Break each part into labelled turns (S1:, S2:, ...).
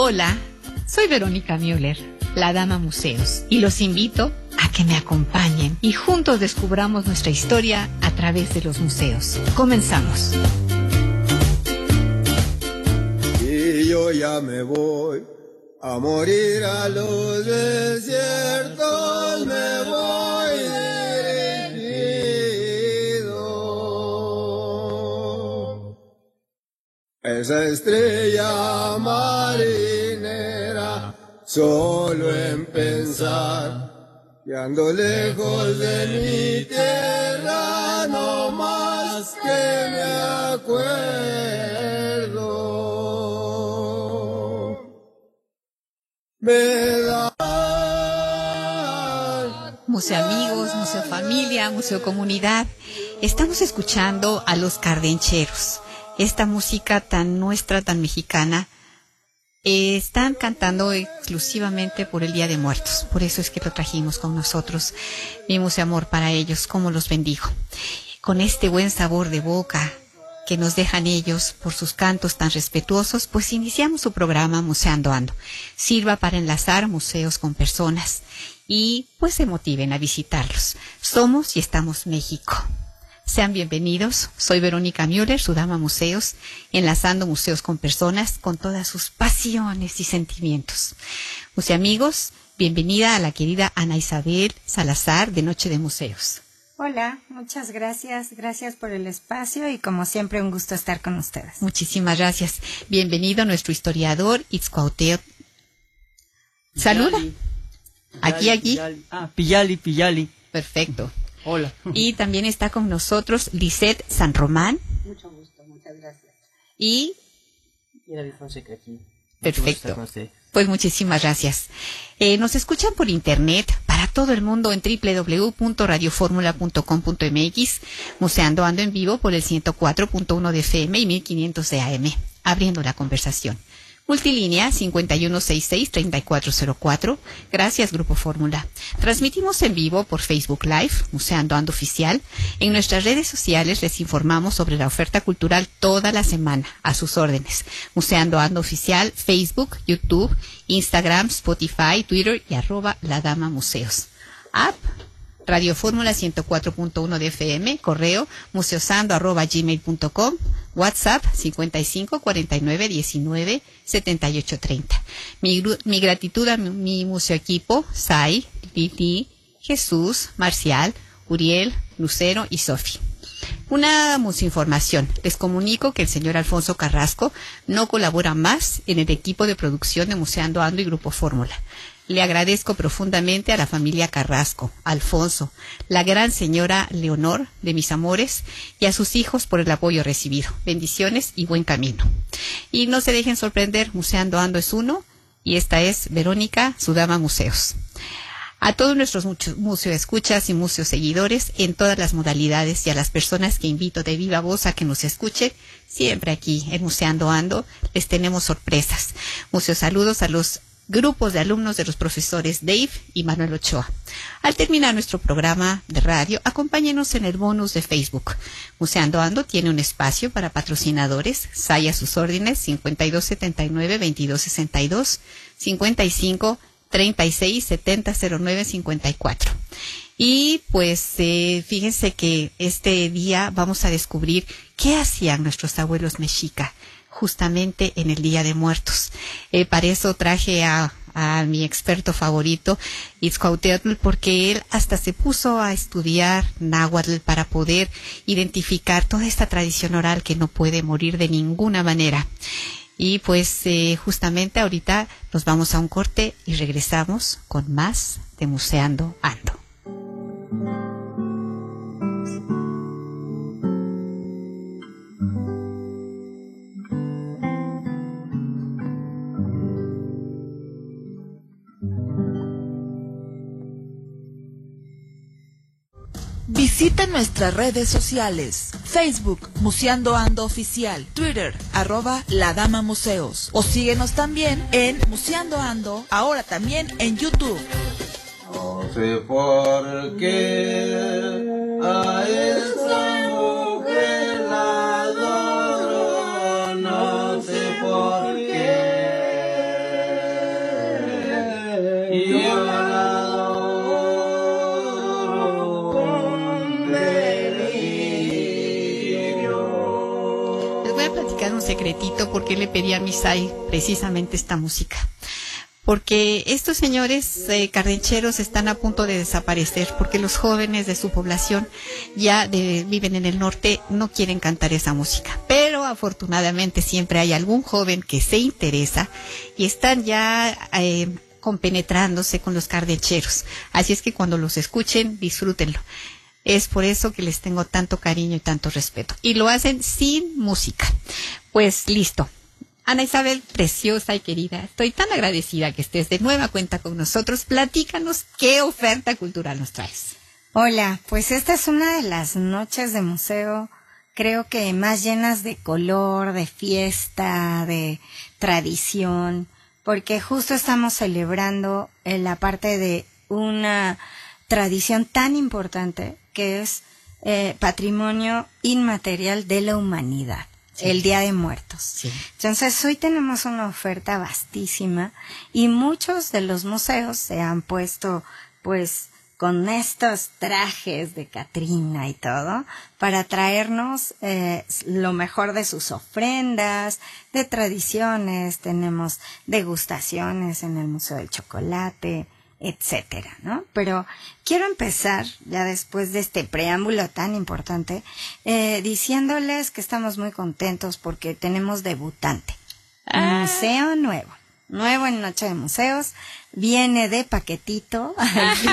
S1: Hola, soy Verónica Müller, la Dama Museos, y los invito a que me acompañen y juntos descubramos nuestra historia a través de los museos. Comenzamos.
S2: Y yo ya me voy a morir a los desiertos. Esa estrella marinera, solo en pensar que ando lejos de mi tierra, no más que me acuerdo. Me da
S1: Museo Amigos, Museo Familia, Museo Comunidad. Estamos escuchando a los cardencheros. Esta música tan nuestra, tan mexicana, eh, están cantando exclusivamente por el Día de Muertos. Por eso es que lo trajimos con nosotros. Vimos amor para ellos, como los bendigo. Con este buen sabor de boca que nos dejan ellos por sus cantos tan respetuosos, pues iniciamos su programa Museando Ando. Sirva para enlazar museos con personas y pues se motiven a visitarlos. Somos y estamos México. Sean bienvenidos. Soy Verónica Müller, su dama museos, enlazando museos con personas con todas sus pasiones y sentimientos. Museo amigos, bienvenida a la querida Ana Isabel Salazar de Noche de Museos.
S3: Hola, muchas gracias. Gracias por el espacio y como siempre un gusto estar con ustedes.
S1: Muchísimas gracias. Bienvenido nuestro historiador Itzcuauteo. Saluda. Aquí, aquí.
S4: Ah, Pillali, Pillali.
S1: Perfecto.
S4: Hola.
S1: Y también está con nosotros Lisette San Román
S5: Mucho gusto, muchas gracias.
S1: y
S4: Y David Fonseca aquí. Mucho
S1: Perfecto. Pues muchísimas gracias. Eh, nos escuchan por internet para todo el mundo en www.radioformula.com.mx, museando ando en vivo por el 104.1 de FM y 1500 de AM, abriendo la conversación. Multilínea 5166-3404. Gracias, Grupo Fórmula. Transmitimos en vivo por Facebook Live, Museando Ando Oficial. En nuestras redes sociales les informamos sobre la oferta cultural toda la semana, a sus órdenes. Museando Ando Oficial, Facebook, YouTube, Instagram, Spotify, Twitter y arroba La Dama Museos. App, Radio Fórmula 104.1 de FM, correo museosando WhatsApp 55 49 19 78 30. Mi, gratitud a mi, mi museo equipo, Sai, Lili, Jesús, Marcial, Uriel, Lucero y Sofi. Una musinformación. Les comunico que el señor Alfonso Carrasco no colabora más en el equipo de producción de Museando Ando y Grupo Fórmula. Le agradezco profundamente a la familia Carrasco, Alfonso, la gran señora Leonor de mis amores y a sus hijos por el apoyo recibido. Bendiciones y buen camino. Y no se dejen sorprender, Museando Ando es uno y esta es Verónica, su dama museos. A todos nuestros museo escuchas y museo seguidores en todas las modalidades y a las personas que invito de viva voz a que nos escuchen, siempre aquí en Museando Ando les tenemos sorpresas. Museo saludos a los grupos de alumnos de los profesores Dave y Manuel Ochoa. Al terminar nuestro programa de radio, acompáñenos en el bonus de Facebook. Museando Ando tiene un espacio para patrocinadores. SAI a sus órdenes 5279-2262, 55 36 70 09 54. Y pues eh, fíjense que este día vamos a descubrir qué hacían nuestros abuelos mexica justamente en el Día de Muertos. Eh, para eso traje a, a mi experto favorito, Itzcuauhteotl, porque él hasta se puso a estudiar náhuatl para poder identificar toda esta tradición oral que no puede morir de ninguna manera. Y pues eh, justamente ahorita nos vamos a un corte y regresamos con más de Museando Ando.
S6: Visita nuestras redes sociales. Facebook, Museando Ando Oficial. Twitter, arroba La Dama Museos. O síguenos también en Museando Ando, ahora también en YouTube.
S2: No sé por qué a
S1: ratito por qué le pedí a Misai precisamente esta música. Porque estos señores eh, cardencheros están a punto de desaparecer, porque los jóvenes de su población ya de- viven en el norte, no quieren cantar esa música. Pero afortunadamente siempre hay algún joven que se interesa y están ya eh, compenetrándose con los cardencheros. Así es que cuando los escuchen, disfrútenlo. Es por eso que les tengo tanto cariño y tanto respeto. Y lo hacen sin música. Pues listo. Ana Isabel, preciosa y querida, estoy tan agradecida que estés de nueva cuenta con nosotros. Platícanos qué oferta cultural nos traes.
S3: Hola, pues esta es una de las noches de museo, creo que más llenas de color, de fiesta, de tradición, porque justo estamos celebrando en la parte de una tradición tan importante que es eh, patrimonio inmaterial de la humanidad, el Día de Muertos.
S1: Sí.
S3: Entonces, hoy tenemos una oferta vastísima y muchos de los museos se han puesto, pues, con estos trajes de Catrina y todo, para traernos eh, lo mejor de sus ofrendas, de tradiciones, tenemos degustaciones en el Museo del Chocolate, etcétera, ¿no? Pero quiero empezar, ya después de este preámbulo tan importante, eh, diciéndoles que estamos muy contentos porque tenemos debutante. Un museo nuevo. Nuevo en Noche de Museos. Viene de paquetito.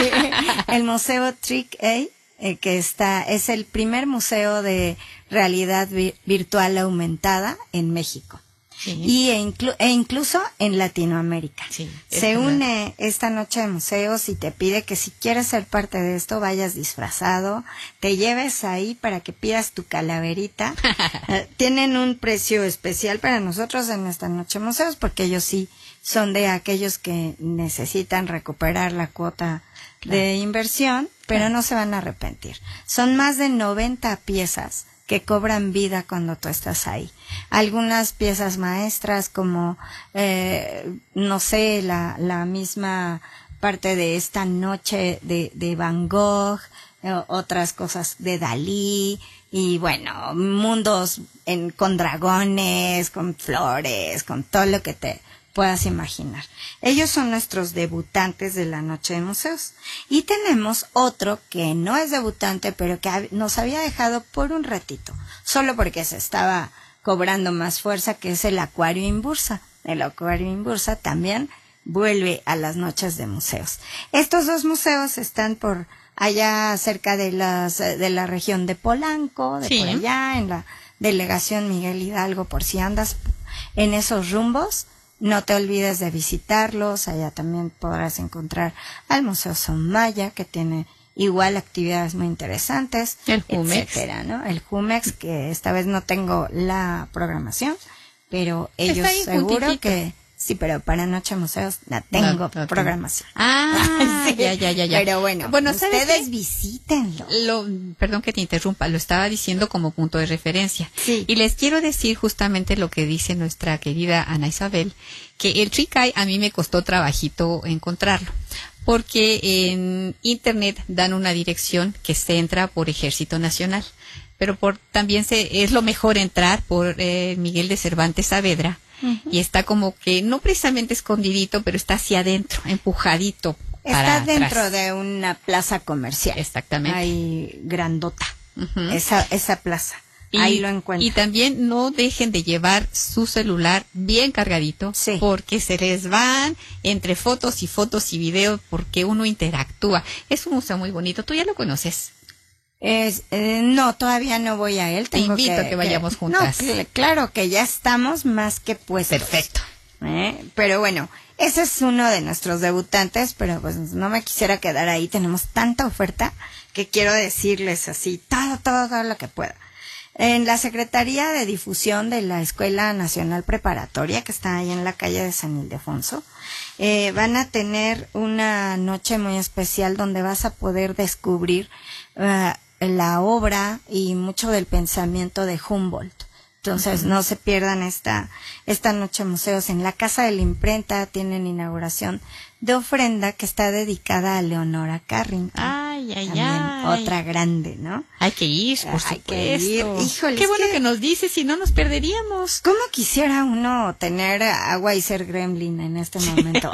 S3: el Museo Trick A, eh, que está, es el primer museo de realidad vi- virtual aumentada en México.
S1: Sí.
S3: Y e, inclu- e incluso en Latinoamérica.
S1: Sí,
S3: Se une esta noche de museos y te pide que si quieres ser parte de esto vayas disfrazado, te lleves ahí para que pidas tu calaverita. Eh, Tienen un precio especial para nosotros en esta noche de museos porque ellos sí son de aquellos que necesitan recuperar la cuota de inversión, pero no se van a arrepentir. Son más de 90 piezas que cobran vida cuando tú estás ahí. Algunas piezas maestras como, eh, no sé, la, la misma parte de esta noche de, de Van Gogh, eh, otras cosas de Dalí y bueno, mundos en, con dragones, con flores, con todo lo que te puedas imaginar. Ellos son nuestros debutantes de la Noche de Museos. Y tenemos otro que no es debutante, pero que nos había dejado por un ratito, solo porque se estaba cobrando más fuerza, que es el Acuario Inbursa. El Acuario Inbursa también vuelve a las noches de museos. Estos dos museos están por allá cerca de las eh, de la región de Polanco, de
S1: Sí.
S3: por allá en la delegación Miguel Hidalgo, por si andas en esos rumbos, no te olvides de visitarlos, allá también podrás encontrar al Museo Somaya, que tiene igual actividades muy interesantes,
S1: El Jumex.
S3: etcétera, ¿no? El Jumex, que esta vez no tengo la programación, pero ellos seguro que sí, pero para Noche Museos la tengo
S1: No, no tengo.
S3: programación.
S1: Ah,
S3: Sí,
S1: ya, ya, ya, ya.
S3: Pero bueno,
S1: bueno ¿sabes
S3: ustedes visítenlo.
S1: Lo, perdón que te interrumpa, lo estaba diciendo como punto de referencia.
S3: Sí.
S1: Y les quiero decir justamente lo que dice nuestra querida Ana Isabel, que el Tricay a mí me costó trabajito encontrarlo, porque en internet dan una dirección que se entra por Ejército Nacional, pero por también se es lo mejor entrar por eh, Miguel de Cervantes Saavedra y está como que no precisamente escondidito, pero está hacia adentro, empujadito. para
S3: Está dentro
S1: atrás.
S3: de una plaza comercial.
S1: Exactamente.
S3: Ahí grandota. Esa, esa plaza.
S1: Y,
S3: Ahí lo encuentran.
S1: Y también no dejen de llevar su celular bien cargadito,
S3: Sí.
S1: porque se les van entre fotos y fotos y videos, porque uno interactúa. Es un museo muy bonito. Tú ya lo conoces.
S3: Es, eh, no, todavía no voy a él.
S1: Te invito a que vayamos
S3: No,
S1: juntas.
S3: cl- claro que ya estamos más que puestos.
S1: Perfecto.
S3: ¿eh? Pero bueno, ese es uno de nuestros debutantes, pero pues no me quisiera quedar ahí. Tenemos tanta oferta que quiero decirles así, todo, todo, todo lo que pueda. En la Secretaría de Difusión de la Escuela Nacional Preparatoria, que está ahí en la calle de San Ildefonso, eh, van a tener una noche muy especial donde vas a poder descubrir eh, la obra y mucho del pensamiento de Humboldt. Entonces, no se pierdan esta, esta noche museos. En la Casa de la Imprenta tienen inauguración de ofrenda que está dedicada a Leonora Carrington.
S1: Ay, Ay, ay,
S3: también
S1: ay.
S3: otra grande, ¿no?
S1: Hay que ir, por
S3: Hay que ir. Híjole,
S1: Qué bueno
S3: que-
S1: que... nos dices, si no nos perderíamos.
S3: ¿Cómo quisiera uno tener agua y ser gremlin en este momento?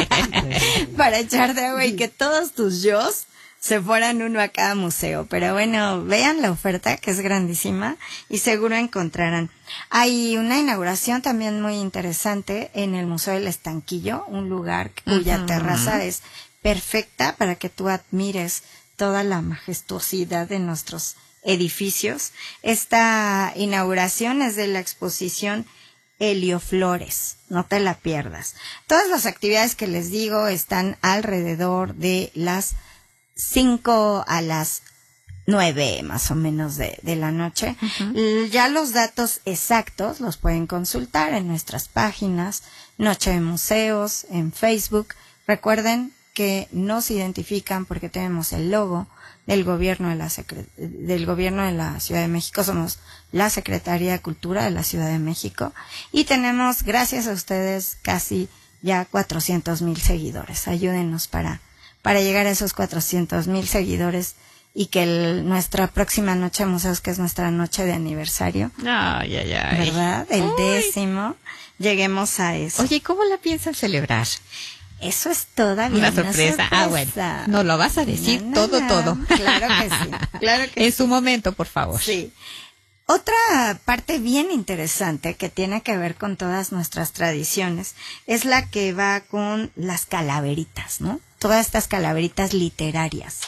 S3: Para echar de agua y que todos tus yos se fueran uno a cada museo. Pero bueno, vean la oferta que es grandísima y seguro encontrarán. Hay una inauguración también muy interesante en el Museo del Estanquillo, un lugar cuya terraza es perfecta para que tú admires toda la majestuosidad de nuestros edificios. Esta inauguración es de la exposición Helioflores, no te la pierdas. Todas las actividades que les digo están alrededor de las 5 a las 9 más o menos de, de la noche. Ya los datos exactos los pueden consultar en nuestras páginas, Noche de Museos, en Facebook. Recuerden que nos identifican porque tenemos el logo del gobierno de la del gobierno de la Ciudad de México somos la Secretaría de Cultura de la Ciudad de México y tenemos gracias a ustedes casi ya 400 mil seguidores ayúdenos para para llegar a esos 400 mil seguidores y que el- nuestra próxima noche de museos que es nuestra noche de aniversario
S1: Ay, ay, ay.
S3: verdad el décimo lleguemos a eso
S1: Oye, ¿cómo la piensan celebrar?
S3: eso es todavía
S1: Una sorpresa. Ah, bueno.
S3: sorpresa.
S1: No lo vas a decir todo, todo.
S3: Claro que sí. Claro que
S1: En su momento, por favor.
S3: Sí. Otra parte bien interesante que tiene que ver con todas nuestras tradiciones es la que va con las calaveritas, ¿no? Todas estas calaveritas literarias,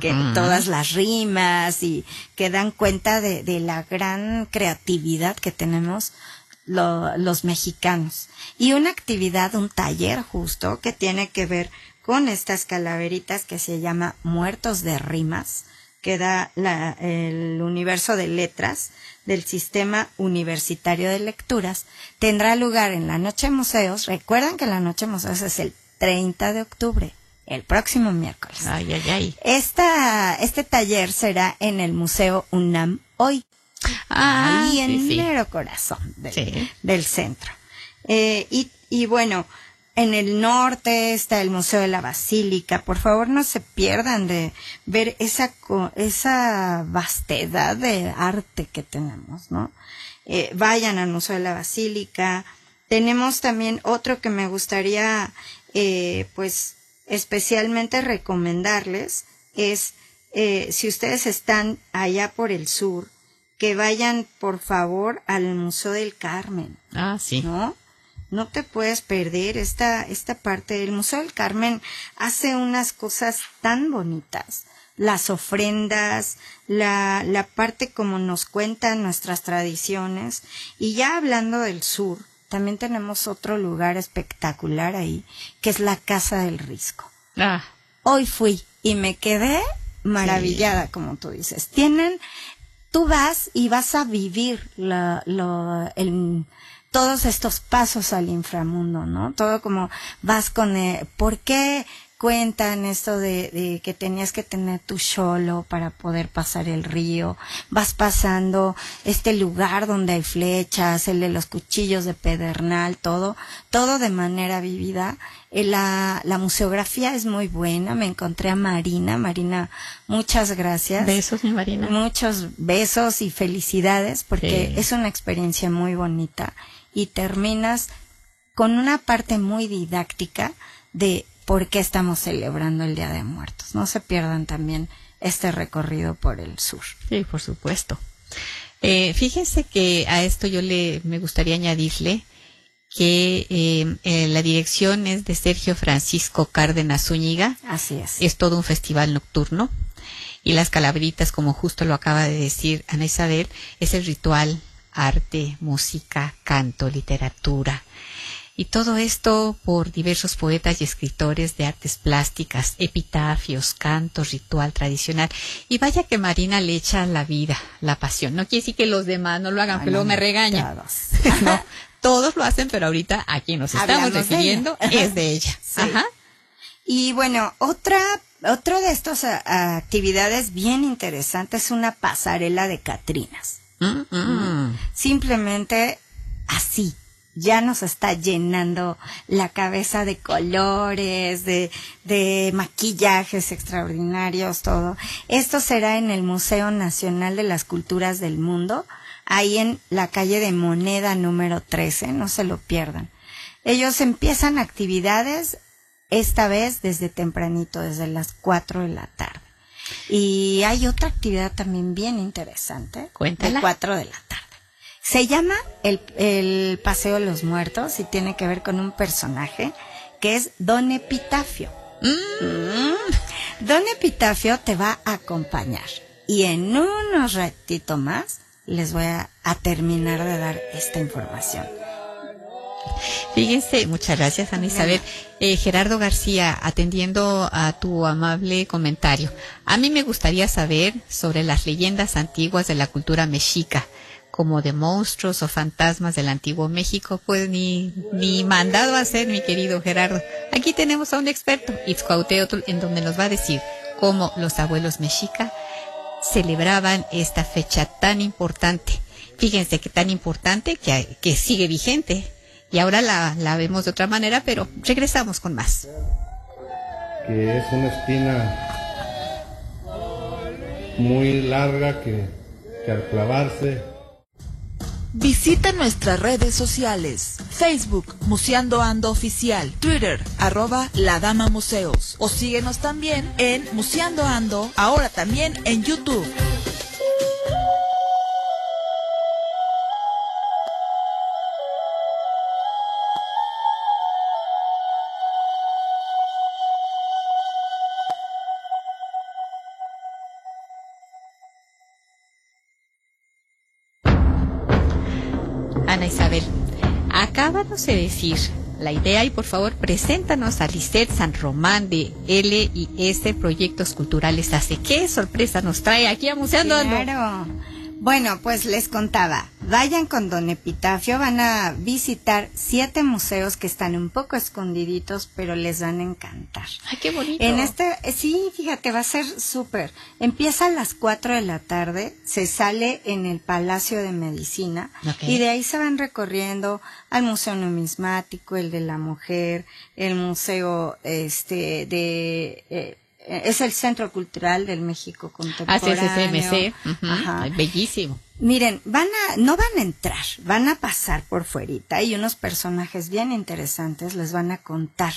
S3: que todas las rimas y que dan cuenta de, de la gran creatividad que tenemos lo- los mexicanos. Y una actividad, un taller justo que tiene que ver con estas calaveritas que se llama Muertos de Rimas, que da la- el universo de letras del Sistema Universitario de Lecturas, tendrá lugar en la Noche de Museos. Recuerden que la Noche de Museos es el 30 de octubre, el próximo miércoles.
S1: Ay, ay, ay.
S3: Esta, este taller será en el Museo UNAM hoy,
S1: Ah,
S3: ahí
S1: sí,
S3: en
S1: sí.
S3: mero corazón del,
S1: Sí.
S3: del centro. Eh, y, y bueno, en el norte está el Museo de la Basílica. Por favor, no se pierdan de ver esa, esa vastedad de arte que tenemos, ¿no? Eh, vayan al Museo de la Basílica. Tenemos también otro que me gustaría, eh, pues, especialmente recomendarles es, eh, si ustedes están allá por el sur, que vayan por favor al Museo del Carmen,
S1: Ah, sí.
S3: ¿no? No te puedes perder esta, esta parte. El Museo del Carmen hace unas cosas tan bonitas. Las ofrendas, la, la parte como nos cuentan nuestras tradiciones. Y ya hablando del sur, también tenemos otro lugar espectacular ahí, que es la Casa del Risco
S1: Ah,
S3: hoy fui y me quedé maravillada, como tú dices. Tienen, tú vas y vas a vivir la, lo, el, todos estos pasos al inframundo, ¿no? Todo como vas con, eh, ¿por qué cuentan esto de, de que tenías que tener tu solo para poder pasar el río? Vas pasando este lugar donde hay flechas, el de los cuchillos de pedernal, todo, todo de manera vivida. Eh, La, la museografía es muy buena. Me encontré a Marina. Marina, muchas gracias.
S1: besos, mi Marina.
S3: Muchos besos y felicidades porque
S1: Sí.
S3: es una experiencia muy bonita y terminas con una parte muy didáctica de por qué estamos celebrando el Día de Muertos. No se pierdan también este recorrido por el sur.
S1: Sí, por supuesto. Eh, fíjense que a esto yo le me gustaría añadirle que eh, eh, la dirección es de Sergio Francisco Cárdenas Zúñiga.
S3: Así es.
S1: Es todo un festival nocturno y las calaveritas, como justo lo acaba de decir Ana Isabel, es el ritual, arte, música, canto, literatura. Y todo esto por diversos poetas y escritores de artes plásticas, epitafios, cantos, ritual tradicional. Y vaya que Marina le echa la vida, la pasión. No quiere decir que los demás no lo hagan,
S3: Ay,
S1: que luego
S3: no,
S1: me regañan.
S3: todos.
S1: no, todos lo hacen, pero ahorita a quien nos estamos
S3: Hablamos
S1: refiriendo es de ella.
S3: Sí.
S1: Ajá.
S3: Y bueno, otra, otro de estas a- actividades bien interesantes es una pasarela de Catrinas.
S1: Mm, mm.
S3: Simplemente así, ya nos está llenando la cabeza de colores, de, de maquillajes extraordinarios, todo. Esto será en el Museo Nacional de las Culturas del Mundo, ahí en la calle de Moneda número 13, no se lo pierdan. Ellos empiezan actividades esta vez desde tempranito, desde las 4 de la tarde. Y hay otra actividad también bien interesante.
S1: Cuéntala.
S3: De 4 de la tarde. Se llama el, el Paseo de los Muertos y tiene que ver con un personaje que es Don Epitafio. Mm. Don Epitafio te va a acompañar. Y en unos ratito más les voy a, a terminar de dar esta información.
S1: Fíjense, muchas gracias Ana Isabel. Eh, Gerardo García, atendiendo a tu amable comentario, a mí me gustaría saber sobre las leyendas antiguas de la cultura mexica, como de monstruos o fantasmas del antiguo México, pues ni, ni mandado a hacer, mi querido Gerardo. Aquí tenemos a un experto, Itzcuauteotl, en donde nos va a decir cómo los abuelos mexica celebraban esta fecha tan importante. Fíjense que tan importante que, que sigue vigente y ahora la, la vemos de otra manera, pero regresamos con más.
S7: que es una espina muy larga que, que al clavarse
S6: Visita nuestras redes sociales. Facebook, Museando Ando Oficial. Twitter, arroba La Dama Museos. O síguenos también en Museando Ando, ahora también en YouTube.
S1: Acábanos de decir la idea y por favor preséntanos a Lisette San Román de L y S Proyectos Culturales Hace. ¿Qué sorpresa nos trae aquí a Museando Ando?
S3: Claro. Bueno, pues les contaba, vayan con Don Epitafio, van a visitar siete museos que están un poco escondiditos, pero les van a encantar.
S1: Ay, qué bonito.
S3: En este, eh, sí, fíjate, va a ser súper. Empieza a las 4 de la tarde, se sale en el Palacio de Medicina y de ahí se van recorriendo al Museo Numismático, el de la Mujer, el Museo este de eh, es el Centro Cultural del México
S1: Ah,
S3: Contemporáneo.
S1: Ujú.
S3: Ajá.
S1: Ay, bellísimo.
S3: Miren, van a, no van a entrar, van a pasar por fuerita y unos personajes bien interesantes les van a contar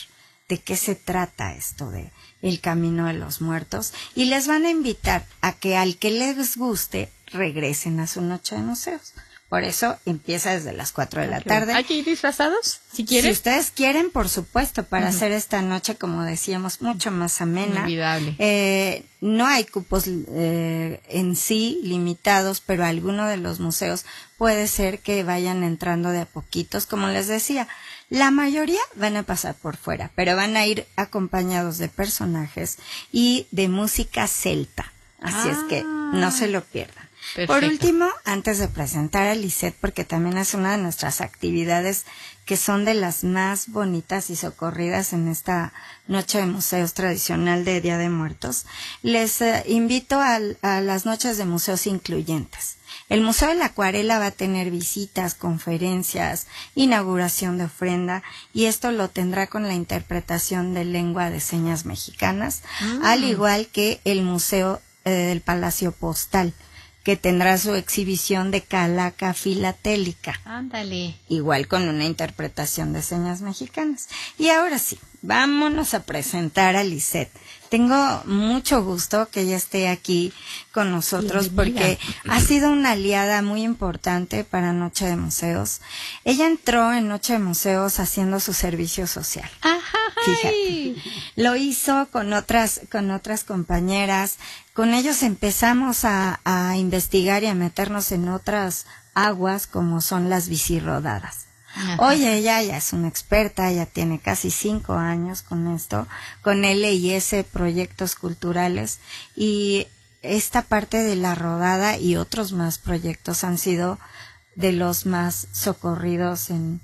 S3: de qué se trata esto de el camino de los muertos y les van a invitar a que al que les guste regresen a su noche de museos. Por eso empieza desde las 4 de la tarde.
S1: ¿Hay que ir disfrazados? Si
S3: Si
S1: quieres.
S3: ustedes quieren, por supuesto, para hacer esta noche, como decíamos, mucho más amena.
S1: Inolvidable.
S3: Eh, no hay cupos eh, en sí limitados, pero alguno de los museos puede ser que vayan entrando de a poquitos. Como les decía, la mayoría van a pasar por fuera, pero van a ir acompañados de personajes y de música celta. Así es que no se lo pierdan. Por último, antes de presentar a Lisette, porque también es una de nuestras actividades que son de las más bonitas y socorridas en esta noche de museos tradicional de Día de Muertos, les eh, invito a, las noches de museos incluyentes. El Museo de la Acuarela va a tener visitas, conferencias, inauguración de ofrenda y esto lo tendrá con la interpretación de lengua de señas mexicanas, al igual que el Museo eh, del Palacio Postal que tendrá su exhibición de calaca filatélica,
S1: Ándale.
S3: igual con una interpretación de señas mexicanas. Y ahora sí, vámonos a presentar a Lisette. Tengo mucho gusto que ella esté aquí con nosotros
S1: Bienvenida.
S3: porque ha sido una aliada muy importante para Noche de Museos. Ella entró en Noche de Museos haciendo su servicio social.
S1: Ajá.
S3: Fíjate. Lo hizo con otras, con otras compañeras. Con ellos empezamos a, a investigar y a meternos en otras aguas como son las bicirrodadas.
S1: Ajá.
S3: Hoy ella ya es una experta, ya tiene casi cinco años con esto, con L y S proyectos culturales y esta parte de la rodada y otros más proyectos han sido de los más socorridos en,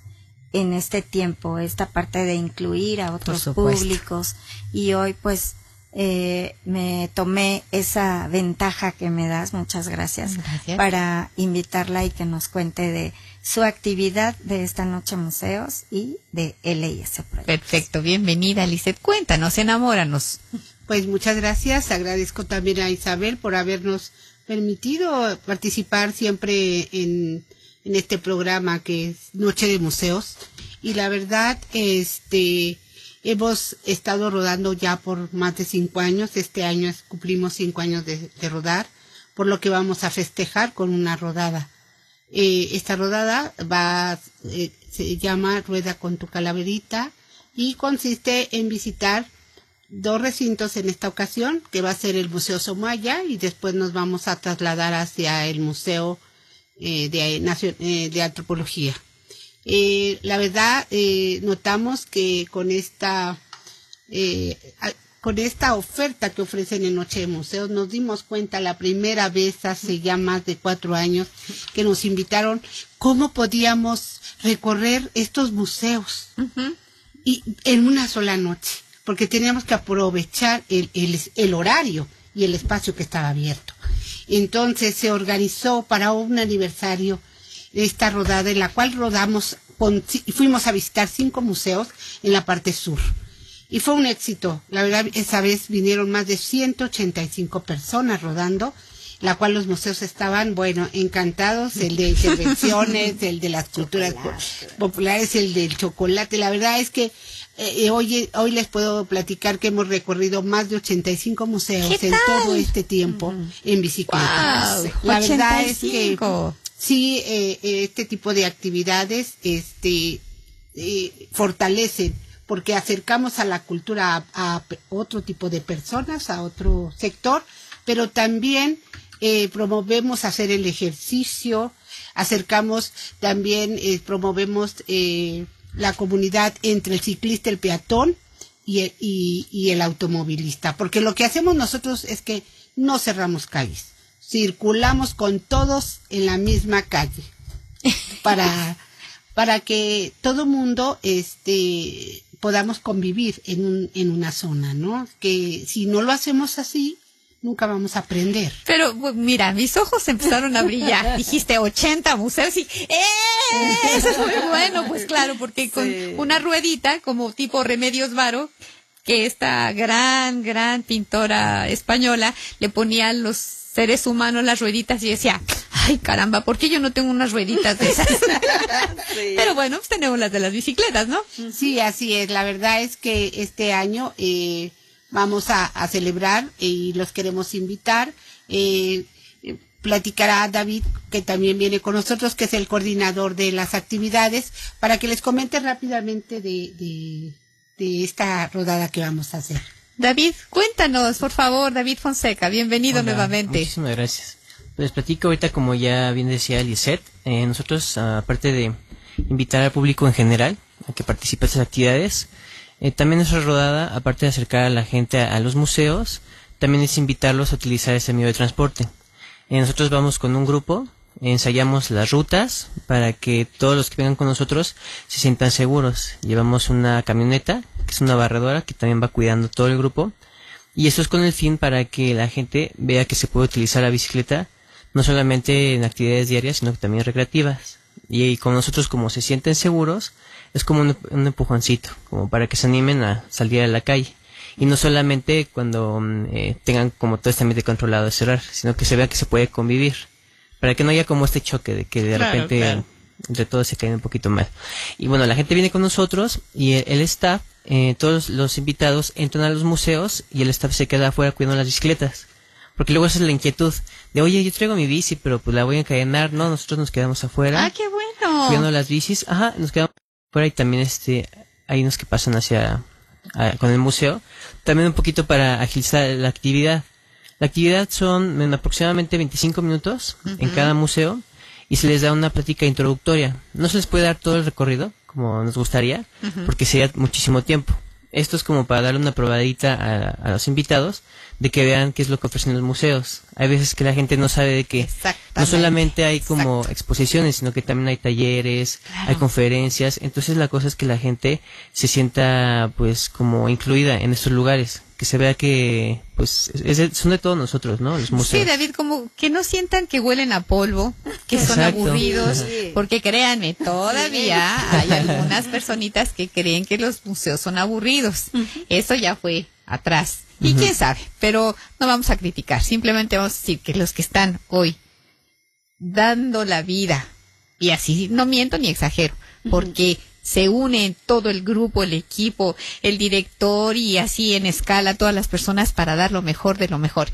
S3: en este tiempo, esta parte de incluir a otros públicos y hoy pues eh, me tomé esa ventaja que me das, muchas gracias,
S1: Gracias.
S3: para invitarla y que nos cuente de su actividad de esta noche museos y de LIS Proyectos.
S1: Perfecto, bienvenida, Lizeth. Cuéntanos, enamóranos.
S5: Pues muchas gracias. Agradezco también a Isabel por habernos permitido participar siempre en, en este programa que es Noche de Museos. Y la verdad, este, hemos estado rodando ya por más de cinco años. Este año cumplimos cinco años de, de rodar, por lo que vamos a festejar con una rodada. Eh, esta rodada va, eh, se llama Rueda con tu calaverita y consiste en visitar dos recintos en esta ocasión, que va a ser el Museo Somaya y después nos vamos a trasladar hacia el Museo eh, de, Nacio- eh, de Antropología. Eh, la verdad, eh, notamos que con esta eh, con esta oferta que ofrecen en Noche de Museos, nos dimos cuenta la primera vez hace ya más de cuatro años que nos invitaron cómo podíamos recorrer estos museos y en una sola noche, porque teníamos que aprovechar el, el, el horario y el espacio que estaba abierto. Entonces se organizó para un aniversario esta rodada en la cual rodamos con, y fuimos a visitar cinco museos en la parte sur. Y fue un éxito. La verdad, esa vez vinieron más de 185 personas rodando, la cual los museos estaban, bueno, encantados. El de intervenciones, el de las culturas po- populares, el del chocolate. La verdad es que eh, hoy, hoy les puedo platicar que hemos recorrido más de 85 museos
S1: ¿Qué
S5: en todo este tiempo en bicicleta. La verdad es que
S1: 85.
S5: sí, eh, eh, este tipo de actividades este, eh, fortalecen porque acercamos a la cultura a, a otro tipo de personas, a otro sector, pero también eh, promovemos hacer el ejercicio, acercamos también, eh, promovemos eh, la comunidad entre el ciclista, el peatón y el, y, y el automovilista, porque lo que hacemos nosotros es que no cerramos calles, circulamos con todos en la misma calle. Para para que todo mundo este podamos convivir en un, en una zona, ¿no? Que si no lo hacemos así, nunca vamos a aprender.
S1: Pero mira, mis ojos empezaron a brillar. Dijiste 80 museos y ¡eh! Eso es muy bueno, pues claro, porque con una ruedita como tipo Remedios Varo, que esta gran, gran pintora española le ponía a los seres humanos las rueditas y decía, ay caramba, ¿por qué yo no tengo unas rueditas de esas? Pero bueno, pues tenemos las de las bicicletas, ¿no?
S5: Sí, así es. La verdad es que este año eh, vamos a, a celebrar y los queremos invitar. Eh, eh, platicará David, que también viene con nosotros, que es el coordinador de las actividades, para que les comente rápidamente de, de, de esta rodada que vamos a hacer.
S1: David, cuéntanos, por favor, David Fonseca, bienvenido
S4: Hola,
S1: nuevamente.
S4: Muchísimas gracias. Pues les platico ahorita, como ya bien decía Lisette, eh, nosotros, aparte de invitar al público en general a que participe en estas actividades, eh, también nuestra rodada, aparte de acercar a la gente a, los museos, también es invitarlos a utilizar ese medio de transporte. Eh, nosotros vamos con un grupo, ensayamos las rutas para que todos los que vengan con nosotros se sientan seguros. Llevamos una camioneta, que es una barredora, que también va cuidando todo el grupo. Y eso es con el fin para que la gente vea que se puede utilizar la bicicleta no solamente en actividades diarias, sino que también recreativas. Y, con nosotros, como se sienten seguros, es como un, un empujoncito, como para que se animen a salir a la calle. Y no solamente cuando mm, eh, tengan como todo este ambiente controlado de cerrar, sino que se vea que se puede convivir. Para que no haya como este choque de que de
S1: Claro,
S4: repente
S1: claro.
S4: entre todos se caen un poquito mal. Y bueno, la gente viene con nosotros y el, el staff, eh, todos los invitados entran a los museos y el staff se queda afuera cuidando las bicicletas. Porque luego esa es la inquietud de, oye, yo traigo mi bici, pero pues la voy a encadenar. No, nosotros nos quedamos afuera
S1: Ah, qué bueno.
S4: cuidando las bicis. Ajá, nos quedamos afuera y también este, hay unos que pasan hacia, a- con el museo. También un poquito para agilizar la actividad. La actividad son en aproximadamente 25 minutos en cada museo y se les da una plática introductoria. No se les puede dar todo el recorrido como nos gustaría porque sería muchísimo tiempo. Esto es como para darle una probadita a, a los invitados de que vean qué es lo que ofrecen los museos. Hay veces que la gente no sabe de que no solamente hay como
S1: Exacto.
S4: exposiciones, sino que también hay talleres, hay conferencias. Entonces la cosa es que la gente se sienta pues como incluida en estos lugares, que se vea que pues es son de todos nosotros, ¿no? Los
S1: Sí,
S4: museos.
S1: David, como que no sientan que huelen a polvo, que son aburridos,
S3: Sí.
S1: porque créanme, todavía hay algunas personitas que creen que los museos son aburridos. Eso ya fue atrás. Y quién sabe, pero no vamos a criticar, simplemente vamos a decir que los que están hoy dando la vida, y así no miento ni exagero, porque se une todo el grupo, el equipo, el director y así en escala todas las personas para dar lo mejor de lo mejor.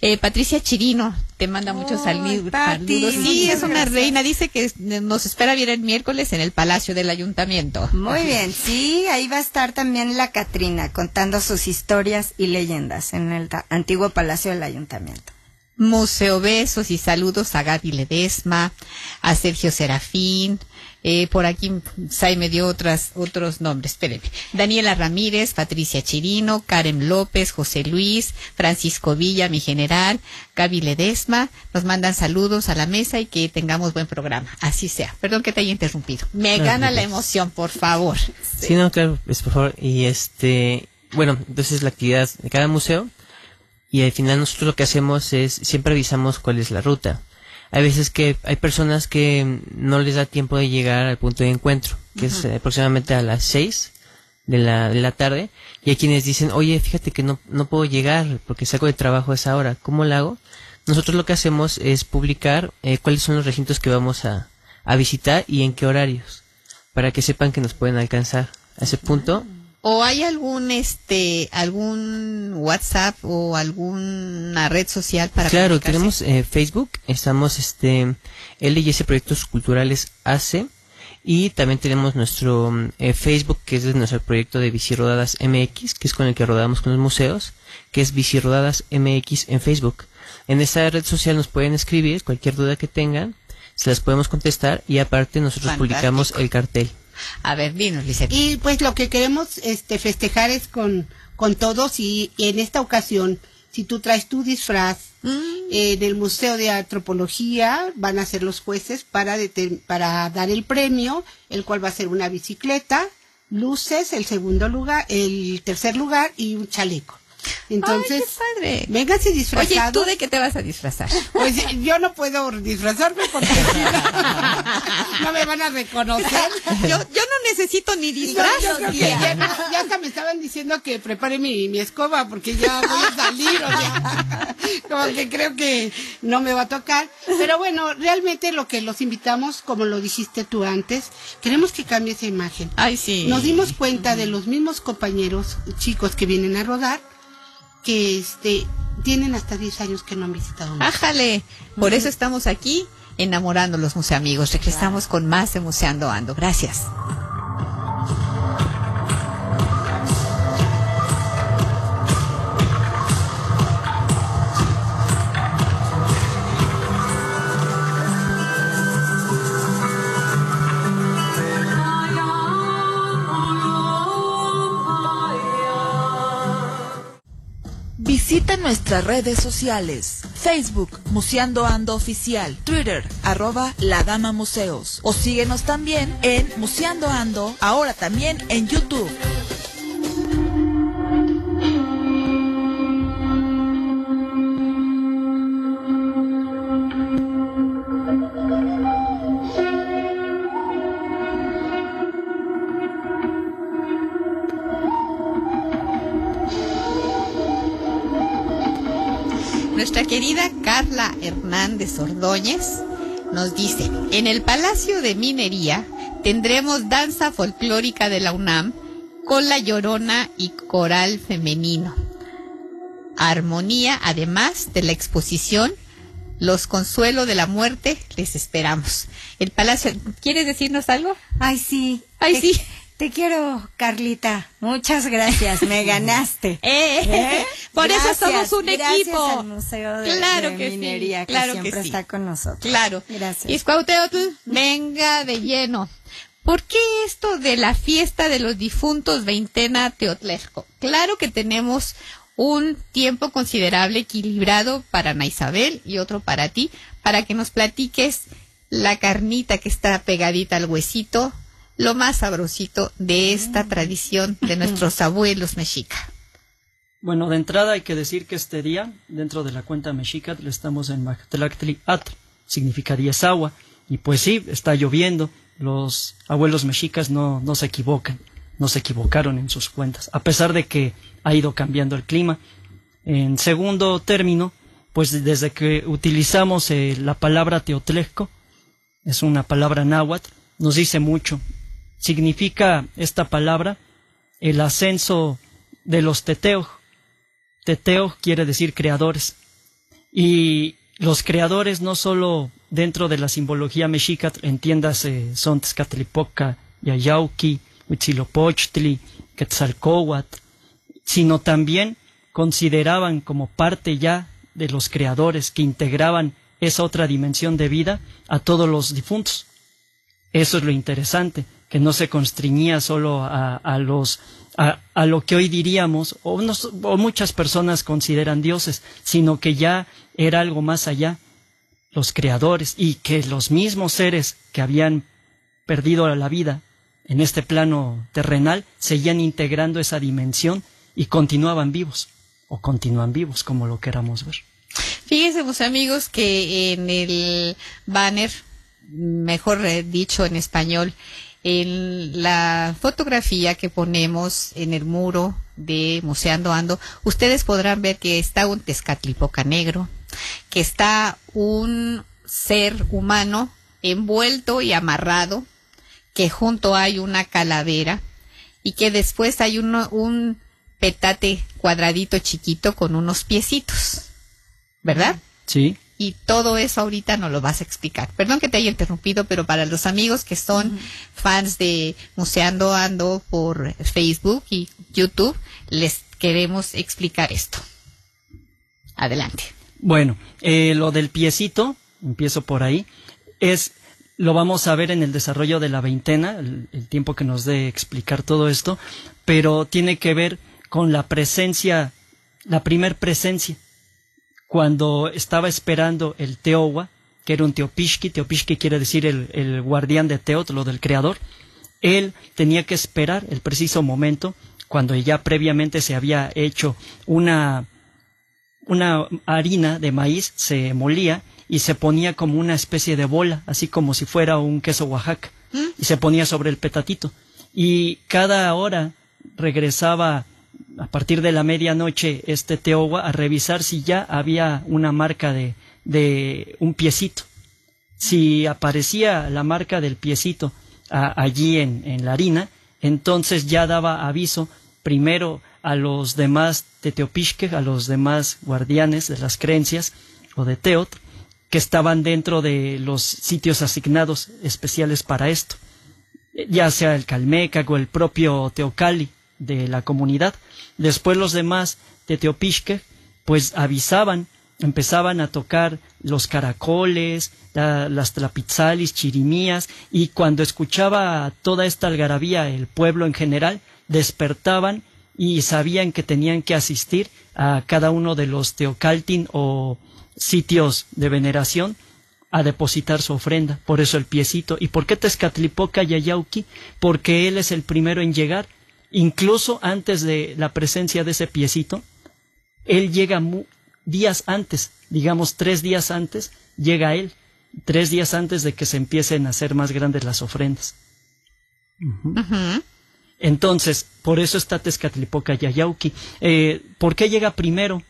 S1: Eh, Patricia Chirino te manda muchos saludos. Sí, es una
S3: gracias.
S1: reina, dice que nos espera bien el miércoles en el Palacio del Ayuntamiento.
S3: Muy bien, sí, ahí va a estar también la Catrina contando sus historias y leyendas en el antiguo Palacio del Ayuntamiento.
S1: Museo Besos y saludos a Gaby Ledesma, a Sergio Serafín, eh, por aquí Sai me dio otras, otros nombres, espérenme. Daniela Ramírez, Patricia Chirino, Karen López, José Luis, Francisco Villa, mi general, Gaby Ledesma, nos mandan saludos a la mesa y que tengamos buen programa. Así sea. Perdón que te haya interrumpido. Me
S4: No,
S1: gana
S4: no,
S1: la emoción, por favor.
S4: Sí, no, claro, pues, por favor. Y este, bueno, entonces la actividad de cada museo y al final nosotros lo que hacemos es siempre avisamos cuál es la ruta. Hay veces que hay personas que no les da tiempo de llegar al punto de encuentro, que es eh, aproximadamente a las 6 de la, de la tarde, y hay quienes dicen, oye, fíjate que no, no puedo llegar porque salgo de trabajo a esa hora, ¿cómo lo hago? Nosotros lo que hacemos es publicar eh, cuáles son los recintos que vamos a, a visitar y en qué horarios, para que sepan que nos pueden alcanzar a ese punto.
S1: ¿O hay algún, este, algún WhatsApp o alguna red social para
S4: Claro, tenemos eh, Facebook, estamos este LS Proyectos Culturales AC y también tenemos nuestro mm, eh, Facebook que es de nuestro proyecto de Bicirodadas MX, que es con el que rodamos con los museos, que es Bicirodadas MX en Facebook. En esta red social nos pueden escribir cualquier duda que tengan, se las podemos contestar y aparte nosotros
S1: Fantástico.
S4: publicamos el cartel.
S1: A ver, dinos, Lisette.
S5: Y pues lo que queremos este festejar es con, con todos y, y en esta ocasión, si tú traes tu disfraz, eh, en el Museo de Antropología van a ser los jueces para, para dar el premio, el cual va a ser una bicicleta, luces, el segundo lugar, el tercer lugar y un chaleco. Entonces,
S1: Ay, qué padre.
S5: véngase
S1: Oye,
S5: disfrazado.
S1: ¿tú de qué te vas a disfrazar?
S5: Pues yo no puedo disfrazarme porque no, me van a reconocer.
S1: yo, yo no necesito ni
S5: No,
S1: disfraz.
S5: yo ya, no- ya hasta me estaban diciendo que prepare mi, mi escoba porque ya voy a salir, o sea, como que creo que no me va a tocar. Pero bueno, realmente lo que los invitamos, como lo dijiste tú antes, queremos que cambie esa imagen.
S1: Ay, sí.
S5: Nos dimos cuenta de los mismos compañeros chicos que vienen a rodar que este tienen hasta 10 años que no han visitado.
S1: Ájale. Por eso estamos aquí enamorando los museamigos. Regresamos con más de Museando Ando. Gracias.
S6: Nuestras redes sociales. Facebook, Museando Ando Oficial. Twitter, arroba La Dama Museos. O síguenos también en Museando Ando, ahora también en YouTube.
S1: Carla Hernández Ordóñez nos dice, en el Palacio de Minería tendremos danza folclórica de la UNAM con la llorona y coral femenino. Armonía, además de la exposición Los Consuelos de la Muerte, les esperamos. El Palacio, ¿quieres decirnos algo?
S3: Ay, sí.
S1: Ay, sí.
S3: Te quiero, Carlita. Muchas gracias. Me ganaste.
S1: Eh,
S3: ¿Eh?
S1: Por eso somos un
S3: gracias
S1: equipo.
S3: al Museo de,
S1: Claro
S3: de
S1: que sí,
S3: que
S1: claro que
S3: siempre
S1: sí.
S3: está con nosotros.
S1: Claro.
S3: Gracias.
S1: Iscuauhteotl, venga de lleno. ¿Por qué esto de la fiesta de los difuntos veintena Teotlesco? Claro que tenemos un tiempo considerable equilibrado para Ana Isabel y otro para ti, para que nos platiques la carnita que está pegadita al huesito, lo más sabrosito de esta tradición de nuestros abuelos mexica.
S8: Bueno, de entrada hay que decir que este día, dentro de la cuenta Mexicat, estamos en Mactlactli At, significaría es agua. Y pues sí, está lloviendo. Los abuelos mexicas no, no se equivocan, no se equivocaron en sus cuentas, a pesar de que ha ido cambiando el clima. En segundo término, pues desde que utilizamos eh, la palabra teotlesco, es una palabra náhuatl, nos dice mucho. Significa esta palabra el ascenso de los teteos. Teteo quiere decir creadores. Y los creadores no solo dentro de la simbología mexica, entiéndase, son Tezcatlipoca, Yayauqui, Huitzilopochtli, Quetzalcóhuatl, sino también consideraban como parte ya de los creadores que integraban esa otra dimensión de vida a todos los difuntos. Eso es lo interesante, que no se constriñía solo a, a los a, a, lo que hoy diríamos, o, unos, o muchas personas consideran dioses, sino que ya era algo más allá, los creadores, y que los mismos seres que habían perdido la vida en este plano terrenal seguían integrando esa dimensión y continuaban vivos, o continúan vivos, como lo queramos ver.
S1: Fíjense, pues, amigos, que en el banner, mejor dicho en español, en la fotografía que ponemos en el muro de Museando Ando, ustedes podrán ver que está un tezcatlipoca negro, que está un ser humano envuelto y amarrado, que junto hay una calavera y que después hay uno, un petate cuadradito chiquito con unos piecitos. ¿verdad?
S8: Sí.
S1: Y todo eso ahorita no lo vas a explicar. Perdón que te haya interrumpido, pero para los amigos que son uh -huh. fans de Museando Ando por Facebook y YouTube, les queremos explicar esto. Adelante.
S8: Bueno, eh, lo del piecito, empiezo por ahí, es lo vamos a ver en el desarrollo de la veintena, el, el tiempo que nos dé explicar todo esto, pero tiene que ver con la presencia, la primer presencia cuando estaba esperando el Teowa, que era un Teopishki, Teopishki quiere decir el, el guardián de Teot, lo del creador, él tenía que esperar el preciso momento cuando ya previamente se había hecho una, una harina de maíz, se molía y se ponía como una especie de bola, así como si fuera un queso Oaxaca, ¿Mm? y se ponía sobre el petatito. Y cada hora regresaba a partir de la medianoche este Teowa a revisar si ya había una marca de, de un piecito. Si aparecía la marca del piecito allí en, en, la harina, entonces ya daba aviso primero a los demás Teteopishke, a los demás guardianes de las creencias o de Teot, que estaban dentro de los sitios asignados especiales para esto, ya sea el Calmeca o el propio Teocali de la comunidad. Después los demás de Teopishke, pues avisaban, empezaban a tocar los caracoles, la, las tlapizalis, chirimías, y cuando escuchaba toda esta algarabía el pueblo en general, despertaban y sabían que tenían que asistir a cada uno de los teocaltin o sitios de veneración a depositar su ofrenda, por eso el piecito. ¿Y por qué Tezcatlipoca Yayauqui? Porque él es el primero en llegar incluso antes de la presencia de ese piecito, él llega días antes, digamos tres días antes, llega él, tres días antes de que se empiecen a hacer más grandes las ofrendas. Uh -huh. Uh -huh. Entonces, por eso está Tezcatlipoca Yayauqui. Eh, ¿Por qué llega primero?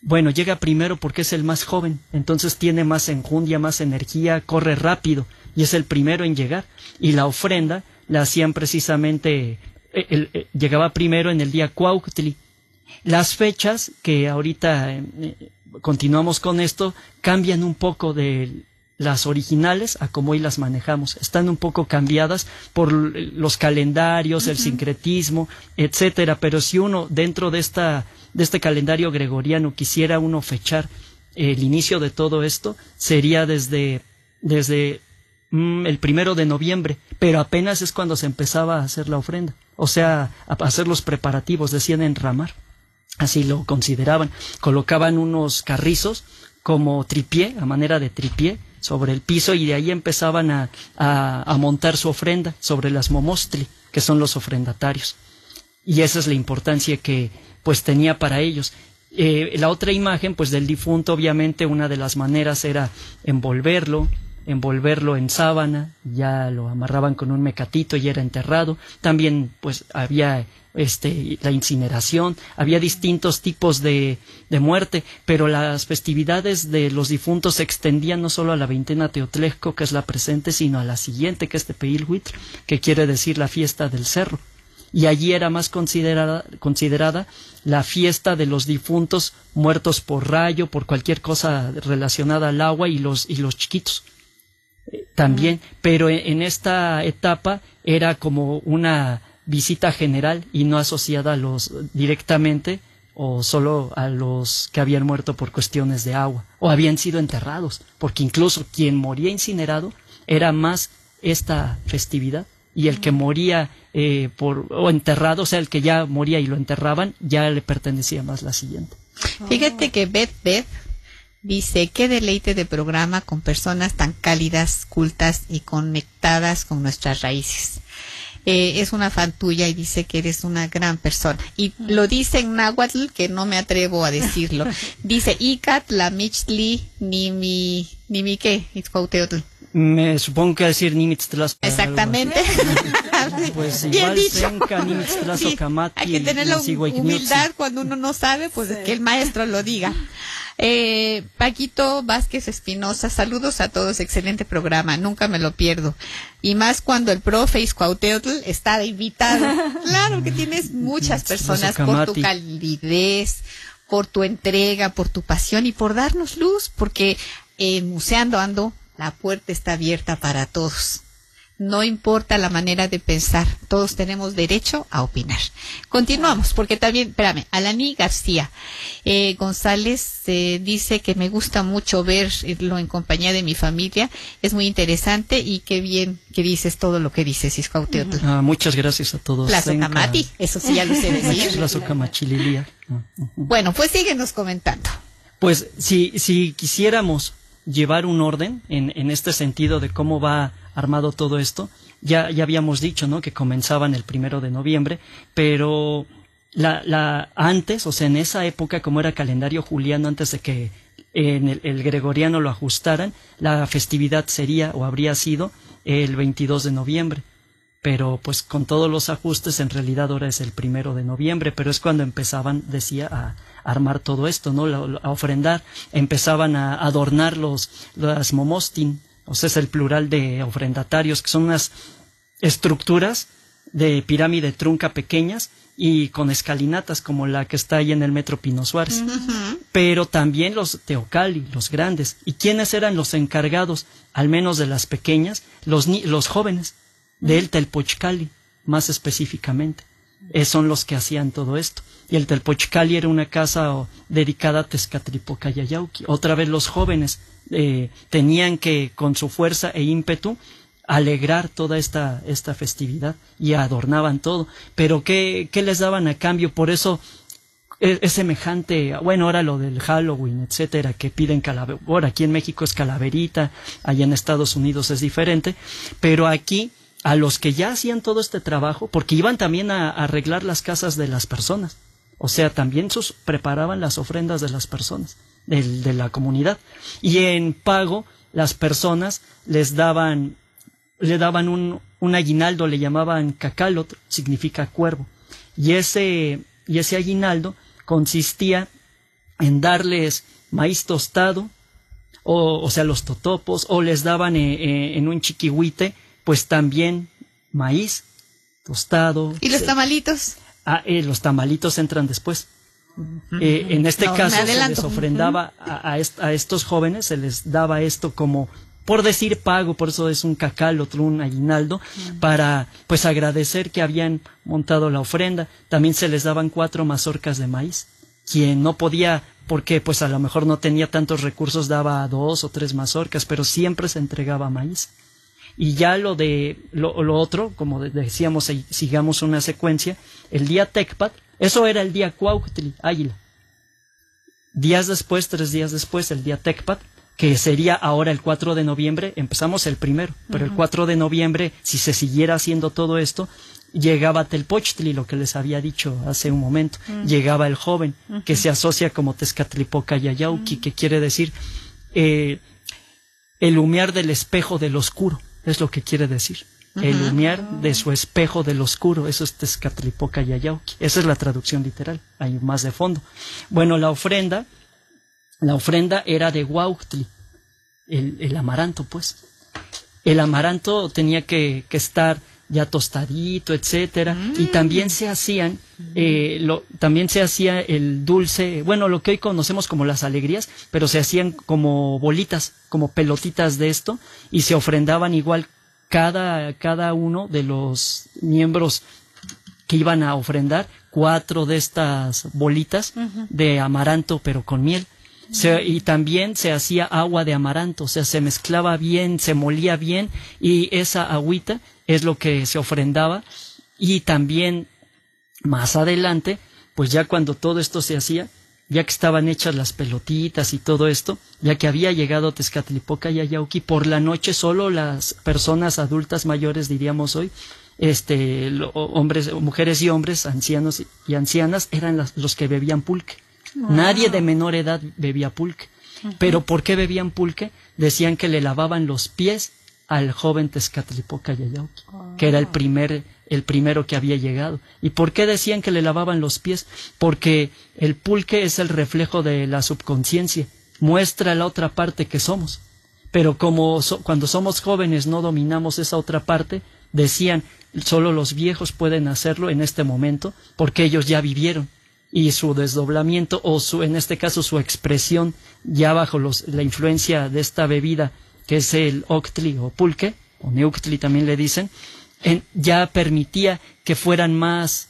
S8: Bueno, llega primero porque es el más joven, entonces tiene más enjundia, más energía, corre rápido y es el primero en llegar. Y la ofrenda la hacían precisamente el, el, llegaba primero en el día Cuauhtli. Las fechas, que ahorita eh, continuamos con esto, cambian un poco de las originales a como hoy las manejamos. Están un poco cambiadas por los calendarios, uh -huh. el sincretismo, etcétera. Pero si uno dentro de esta de este calendario gregoriano quisiera uno fechar el inicio de todo esto, sería desde desde mm, el primero de noviembre, pero apenas es cuando se empezaba a hacer la ofrenda o sea, a hacer los preparativos, decían enramar, así lo consideraban. Colocaban unos carrizos como tripié, a manera de tripié, sobre el piso y de ahí empezaban a, montar su ofrenda sobre las momostli, que son los ofrendatarios. Y esa es la importancia que pues tenía para ellos. Eh, la otra imagen, pues del difunto, obviamente una de las maneras era envolverlo, envolverlo en sábana, ya lo amarraban con un mecatito y era enterrado. También, pues, había este, la incineración, había distintos tipos de, de muerte, pero las festividades de los difuntos se extendían no solo a la veintena Teotlesco, que es la presente, sino a la siguiente, que es Tepeilhuitl, que quiere decir la fiesta del cerro. Y allí era más considerada, considerada la fiesta de los difuntos muertos por rayo, por cualquier cosa relacionada al agua y los, y los chiquitos también, pero en esta etapa era como una visita general y no asociada a los directamente o solo a los que habían muerto por cuestiones de agua o habían sido enterrados, porque incluso quien moría incinerado era más esta festividad y el que moría eh, por o enterrado, o sea, el que ya moría y lo enterraban, ya le pertenecía más la siguiente.
S1: Fíjate que Beth Beth dice, qué deleite de programa con personas tan cálidas, cultas y conectadas con nuestras raíces. Eh, es una fan tuya y dice que eres una gran persona. Y lo dice en náhuatl, que no me atrevo a decirlo. Dice, Icat la michli ni mi, ni mi qué.
S8: Me supongo que decir Nimitztlas.
S1: Exactamente.
S8: Pues
S1: Bien
S8: igual
S1: dicho.
S8: Senka,
S1: Sí, hay que tener la humildad cuando uno no sabe, pues que el maestro lo diga. Eh, Paquito Vázquez Espinosa, saludos a todos, excelente programa, nunca me lo pierdo. Y más cuando el profe Iscuauteotl está invitado. Claro que tienes muchas personas por tu calidez, por tu entrega, por tu pasión y por darnos luz, porque en Museando Ando la puerta está abierta para todos. No importa la manera de pensar, todos tenemos derecho a opinar. Continuamos, porque también, espérame, Alaní García eh, González eh, dice que me gusta mucho verlo en compañía de mi familia, es muy interesante y qué bien que dices todo lo que dices, Iscauteotl.
S8: Ah, muchas gracias a todos.
S1: Plazo
S8: Senka.
S1: Camati, eso sí ya lo sé decir. Bueno, pues síguenos comentando.
S8: Pues si, si quisiéramos llevar un orden en, en este sentido de cómo va armado todo esto, ya, ya habíamos dicho, ¿no? Que comenzaban el primero de noviembre, pero la, la, antes, o sea, en esa época, como era calendario juliano, antes de que en el, el gregoriano lo ajustaran, la festividad sería o habría sido el 22 de noviembre pero pues con todos los ajustes en realidad ahora es el primero de noviembre, pero es cuando empezaban, decía, a armar todo esto, ¿no? Lo- A ofrendar, empezaban a adornar los, las momostin, o sea, es el plural de ofrendatarios, que son unas estructuras de pirámide trunca pequeñas y con escalinatas como la que está ahí en el metro Pino Suárez. Pero también los teocali, los grandes. ¿Y quiénes eran los encargados, al menos de las pequeñas? Los, ni- los jóvenes del Telpochcali, más específicamente. Eh, son los que hacían todo esto. Y el Telpochcali era una casa oh, dedicada a Tezcatripocayayauqui. Otra vez los jóvenes eh, tenían que, con su fuerza e ímpetu, alegrar toda esta, esta festividad y adornaban todo. Pero ¿qué, qué les daban a cambio? Por eso es, es semejante, bueno, ahora lo del Halloween, etcétera, que piden calavera. Aquí en México es calaverita, allá en Estados Unidos es diferente, pero aquí a los que ya hacían todo este trabajo, porque iban también a, a arreglar las casas de las personas, o sea, también sus, preparaban las ofrendas de las personas, del- de la comunidad, y en pago las personas les daban le daban un, un aguinaldo, le llamaban cacalot, significa cuervo. Y ese, y ese aguinaldo consistía en darles maíz tostado, o, o sea, los totopos, o les daban eh, eh, en un chiquihuite, pues también maíz tostado.
S1: ¿Y los tamalitos?
S8: Ah, eh, los tamalitos entran después. Eh, en este
S1: No,
S8: caso se les ofrendaba a, a est- a estos jóvenes, se les daba esto como, por decir pago, por eso es un cacal, otro un aguinaldo, para pues agradecer que habían montado la ofrenda. También se les daban cuatro mazorcas de maíz. Quien no podía, porque pues a lo mejor no tenía tantos recursos, daba dos o tres mazorcas, pero siempre se entregaba maíz. Y ya lo de lo, lo otro, como de- decíamos, si- sigamos una secuencia, el día Tecpat, eso era el día Cuauhtli, Águila. Días después, tres días después, el día Tecpat, que sería ahora el 4 de noviembre, empezamos el primero, pero el 4 de noviembre, si se siguiera haciendo todo esto, llegaba Telpochtli, lo que les había dicho hace un momento, llegaba el joven, que se asocia como Tezcatlipoca Yayauqui, que quiere decir eh, el humear del espejo del oscuro, es lo que quiere decir. El humear de su espejo del oscuro, eso es Tezcatlipoca Yayauqui. Esa es la traducción literal, hay más de fondo. Bueno, la ofrenda, la ofrenda era de Huauhtli, el, el amaranto, pues. El amaranto tenía que, que estar ya tostadito, etcétera, y también se hacían, eh, lo, también se hacía el dulce, bueno, lo que hoy conocemos como las alegrías, pero se hacían como bolitas, como pelotitas de esto, y se ofrendaban igual cada, cada uno de los miembros que iban a ofrendar cuatro de estas bolitas de amaranto, pero con miel. Se- y también se hacía agua de amaranto, o sea, se mezclaba bien, se molía bien y esa agüita es lo que se ofrendaba y también más adelante, pues ya cuando todo esto se hacía, ya que estaban hechas las pelotitas y todo esto, ya que había llegado Tezcatlipoca y Ayauqui, por la noche solo las personas adultas mayores, diríamos hoy, este, lo- hombres, mujeres y hombres, ancianos y ancianas, eran las- los que bebían pulque. Nadie de menor edad bebía pulque. Pero ¿por qué bebían pulque? Decían que le lavaban los pies al joven Tezcatlipoca Yayauqui, que era el primer, el primero que había llegado. ¿Y por qué decían que le lavaban los pies? Porque el pulque es el reflejo de la subconsciencia, muestra la otra parte que somos. Pero como so- cuando somos jóvenes no dominamos esa otra parte, decían, solo los viejos pueden hacerlo en este momento, porque ellos ya vivieron y su desdoblamiento o su en este caso su expresión ya bajo los, la influencia de esta bebida que es el octli o pulque o neuctli también le dicen en- ya permitía que fueran más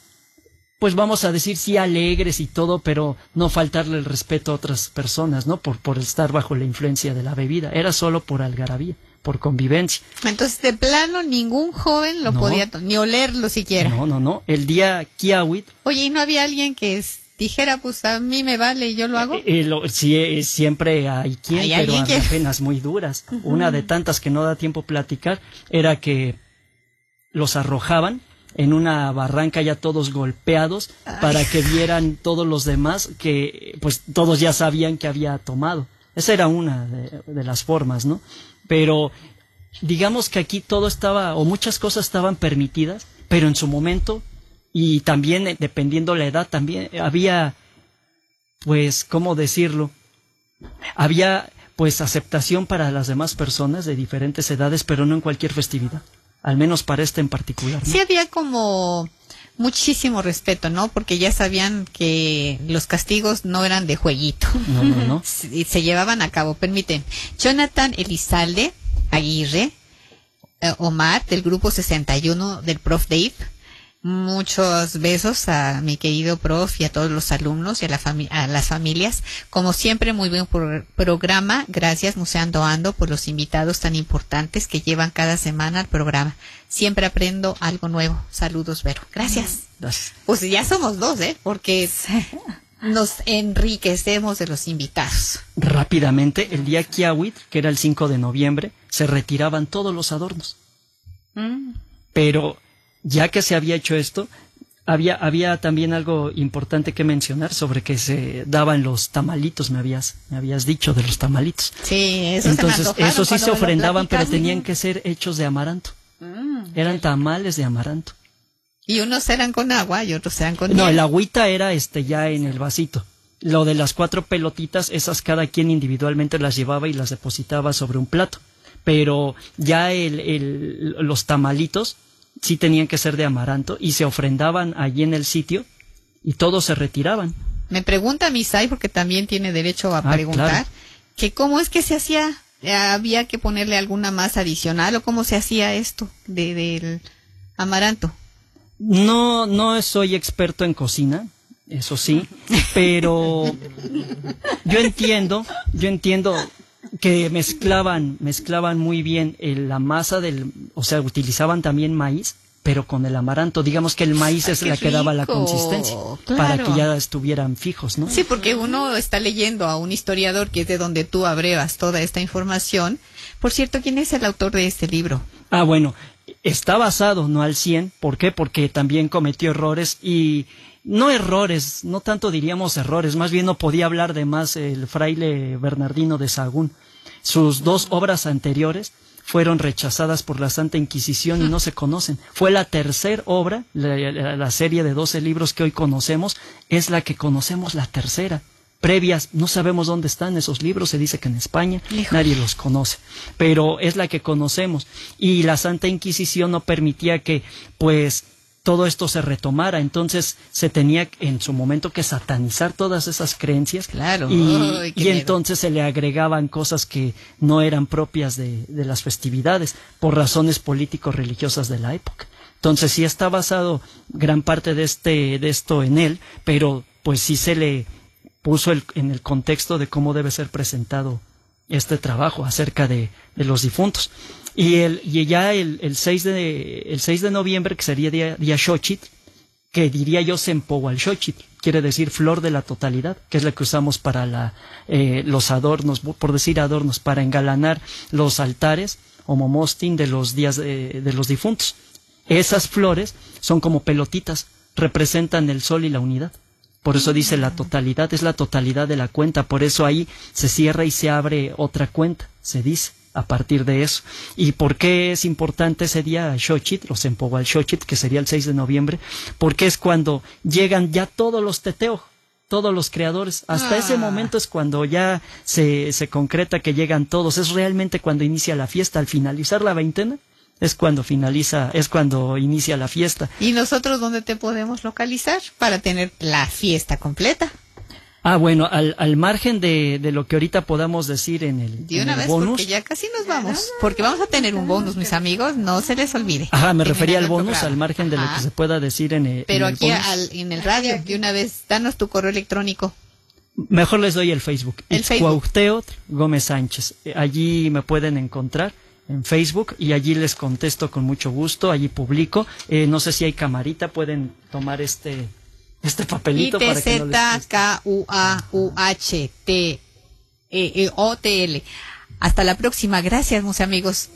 S8: pues vamos a decir sí alegres y todo pero no faltarle el respeto a otras personas no por por estar bajo la influencia de la bebida era solo por algarabía por convivencia
S1: Entonces, de plano, ningún joven lo
S8: No.
S1: podía, ni olerlo siquiera.
S8: no no no el día Kiawit
S1: Oye, ¿y no había alguien que es- dijera, pues a mí me vale y yo lo hago?
S8: Eh, eh, lo- sí, eh, siempre hay quien,
S1: Hay
S8: pero
S1: que-
S8: penas muy duras. Una de tantas que no da tiempo platicar era que los arrojaban en una barranca ya todos golpeados para que vieran todos los demás que pues todos ya sabían que había tomado. Esa era una de, de las formas, ¿no? Pero digamos que aquí todo estaba o muchas cosas estaban permitidas, pero en su momento y también eh, dependiendo la edad también había pues, ¿cómo decirlo? Había, pues, aceptación para las demás personas de diferentes edades, pero no en cualquier festividad. Al menos para esta en particular. ¿no?
S1: Sí había como muchísimo respeto, ¿no? Porque ya sabían que los castigos no eran de jueguito.
S8: No, no, no.
S1: Se, se llevaban a cabo. Permiten. Jonathan Elizalde Aguirre, eh, Omar del grupo 61 del Prof Dave. Muchos besos a mi querido prof y a todos los alumnos y a, la fami- a las familias. Como siempre, muy buen pro- programa. Gracias, Museando Ando, por los invitados tan importantes que llevan cada semana al programa. Siempre aprendo algo nuevo. Saludos, Vero. Gracias.
S8: Gracias.
S1: Pues ya somos dos, ¿eh? Porque nos enriquecemos de los invitados.
S8: Rápidamente, el día Kiawit, que era el 5 de noviembre, se retiraban todos los adornos. Pero ya que se había hecho esto, había, había también algo importante que mencionar sobre que se daban los tamalitos, me habías, me habías dicho de los tamalitos.
S1: Sí, eso
S8: Entonces,
S1: se me
S8: eso sí se ofrendaban, pero tenían que ser hechos de amaranto. Eran tamales de amaranto.
S1: Y unos eran con agua y otros eran con
S8: No,
S1: miel.
S8: el agüita era este ya en el vasito. Lo de las cuatro pelotitas, esas cada quien individualmente las llevaba y las depositaba sobre un plato. Pero ya el, el- los tamalitos sí tenían que ser de amaranto y se ofrendaban allí en el sitio y todos se retiraban.
S1: Me pregunta Misai, porque también tiene derecho a
S8: Ah,
S1: preguntar,
S8: claro.
S1: que cómo es que se hacía, Eh, había que ponerle alguna más adicional o cómo se hacía esto de, del amaranto.
S8: No, no soy experto en cocina, eso sí, pero yo entiendo, yo entiendo que mezclaban, mezclaban muy bien el- la masa del, o sea, utilizaban también maíz, pero con el amaranto. Digamos que el maíz
S1: Ay,
S8: es la que daba la consistencia,
S1: claro.
S8: para que ya estuvieran fijos, ¿no?
S1: Sí, porque uno está leyendo a un historiador que es de donde tú abrevas toda esta información. Por cierto, ¿quién es el autor de este libro?
S8: Ah, bueno, está basado, no al 100. ¿Por qué? Porque también cometió errores y no errores, no tanto diríamos errores, más bien no podía hablar de más el fraile Bernardino de Sagún. Sus dos obras anteriores fueron rechazadas por la Santa Inquisición y no se conocen. Fue la tercera obra, la, la- la serie de 12 libros que hoy conocemos, es la que conocemos la tercera. Previas, no sabemos dónde están esos libros, se dice que en España nadie los conoce, pero es la que conocemos. Y la Santa Inquisición no permitía que, pues, todo esto se retomara, entonces se tenía en su momento que satanizar todas esas creencias
S1: Claro.
S8: y, entonces se le agregaban cosas que no eran propias de, de las festividades por razones político-religiosas de la época. Entonces sí está basado gran parte de este de esto en él, pero pues sí se le puso el- en el contexto de cómo debe ser presentado este trabajo acerca de, de los difuntos. Y, el, y ya el, el, 6 de, el 6 de noviembre, que sería día, día Xochitl, que diría yo Xochitl, quiere decir flor de la totalidad, que es la que usamos para la, eh, los adornos, por decir adornos, para engalanar los altares o momostin de los días de, de los difuntos. Esas flores son como pelotitas, representan el sol y la unidad. Por eso dice la totalidad, es la totalidad de la cuenta. Por eso ahí se cierra y se abre otra cuenta, se dice, a partir de eso. ¿Y por qué es importante ese día Xochitl, los Empogual Xochitl, que sería el 6 de noviembre? Porque es cuando llegan ya todos los teteos, todos los creadores. Hasta ese momento es cuando ya se, se concreta que llegan todos. Es realmente cuando inicia la fiesta. Al finalizar la veintena, es cuando finaliza, es cuando inicia la fiesta.
S1: ¿Y nosotros dónde te podemos localizar para tener la fiesta completa?
S8: Ah, bueno, al, al margen de, de lo que ahorita podamos decir en el,
S1: De
S8: en
S1: una
S8: el
S1: vez,
S8: bonus.
S1: porque ya casi nos vamos. Porque vamos a tener un bonus, mis amigos, no se les olvide.
S8: Ajá, me refería al bonus,
S1: programa.
S8: al margen de lo que se pueda decir en, el-
S1: Pero
S8: en el
S1: aquí
S8: bonus.
S1: al- en el radio, de una vez, danos tu correo electrónico.
S8: Mejor les doy el Facebook.
S1: El Facebook.
S8: Cuauhteotl Gómez Sánchez. Eh, Allí me pueden encontrar en Facebook y allí les contesto con mucho gusto, allí publico. Eh, no sé si hay camarita, pueden tomar este este papelito para que no les
S1: I-T-Z-K-U-A-U-H-T-E-O-T-L. Hasta la próxima. Gracias, mis amigos.